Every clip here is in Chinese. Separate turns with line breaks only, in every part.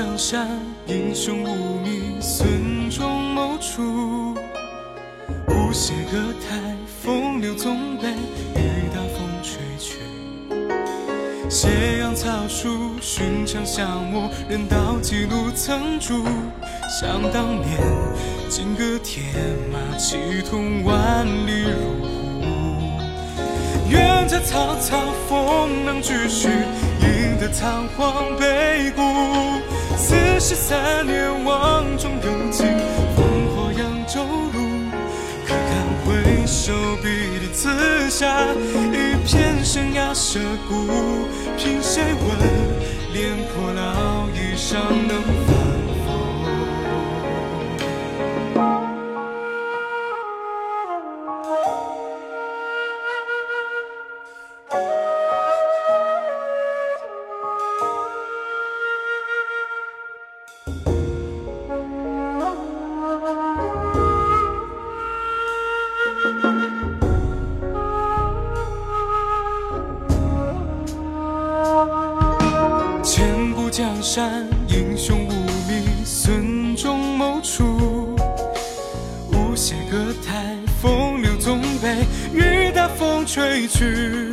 江山，英雄无名，孙仲谋出。无邪歌台，风流纵北，雨打风吹去。斜阳草树，寻常巷陌，人道几路曾驻。想当年，金戈铁马，气吞万里如虎。愿这草草，风浪继续，赢得仓皇北顾。十三年，望中有情，烽火扬州路。可看回首，笔的刺下一片生涯涉骨。凭谁问，廉颇老矣尚能千古江山，英雄无名，孙仲谋出。无邪歌台，风流纵北，雨打风吹去。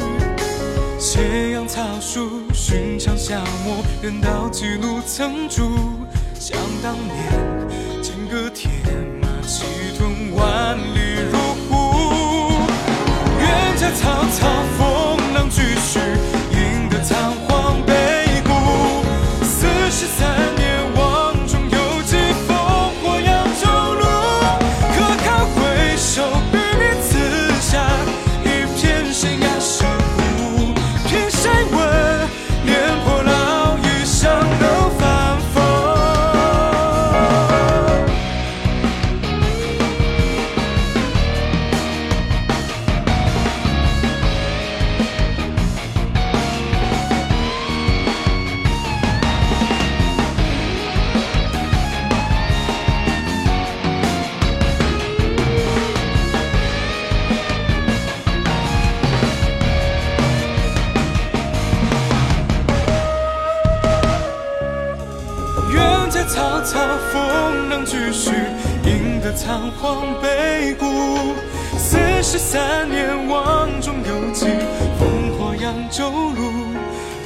斜阳草树，寻常巷陌，人道几路曾住。想当年，金戈铁愿在草草，风浪继续，赢得仓皇北顾。四十三年，望中有迹，烽火扬州路。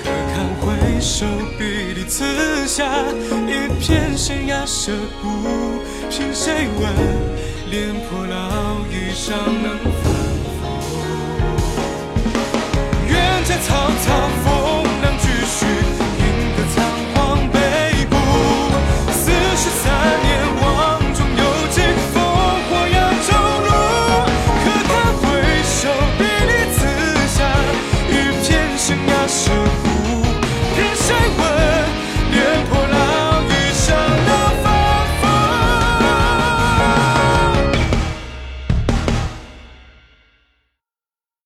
可看回首，笔里刺下一片生涯社骨。凭谁问，廉颇老矣尚能是不偏。